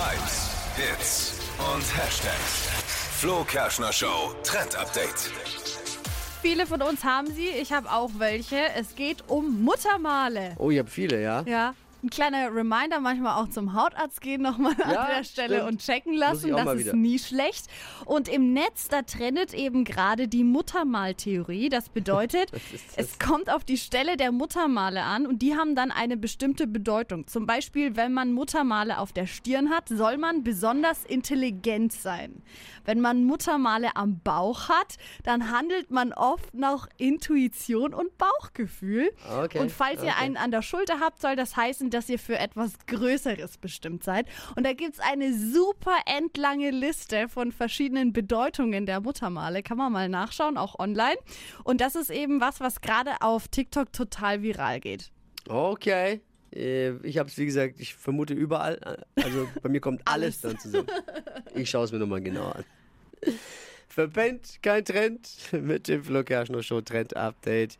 Hypes, Hits und Hashtags. Flo Kerschner Show Trend Update. Viele von uns haben sie, ich habe auch welche. Es geht um Muttermale. Oh, ihr habt viele, ja? Ja. Ein kleiner Reminder, manchmal auch zum Hautarzt gehen nochmal Ja, an der Stelle stimmt. und checken lassen. Das ist wieder. nie schlecht. Und im Netz, da trennt eben gerade die Muttermaltheorie. Das bedeutet, ist das? es kommt auf die Stelle der Muttermale an und die haben dann eine bestimmte Bedeutung. Zum Beispiel, wenn man Muttermale auf der Stirn hat, soll man besonders intelligent sein. Wenn man Muttermale am Bauch hat, dann handelt man oft nach Intuition und Bauchgefühl. Okay, Und falls ihr okay. einen an der Schulter habt, soll das heißen, dass ihr für etwas Größeres bestimmt seid. Und da gibt's eine super endlange Liste von verschiedenen Bedeutungen der Muttermale. Kann man mal nachschauen, auch online. Und das ist eben was, was gerade auf TikTok total viral geht. Okay. Äh, Ich habe es, wie gesagt, ich vermute überall. Also bei mir kommt alles, Alles. dann zusammen. Ich schaue es mir nochmal genauer an. Verpennt, kein Trend mit dem Flo Kerschner Show Trend Update.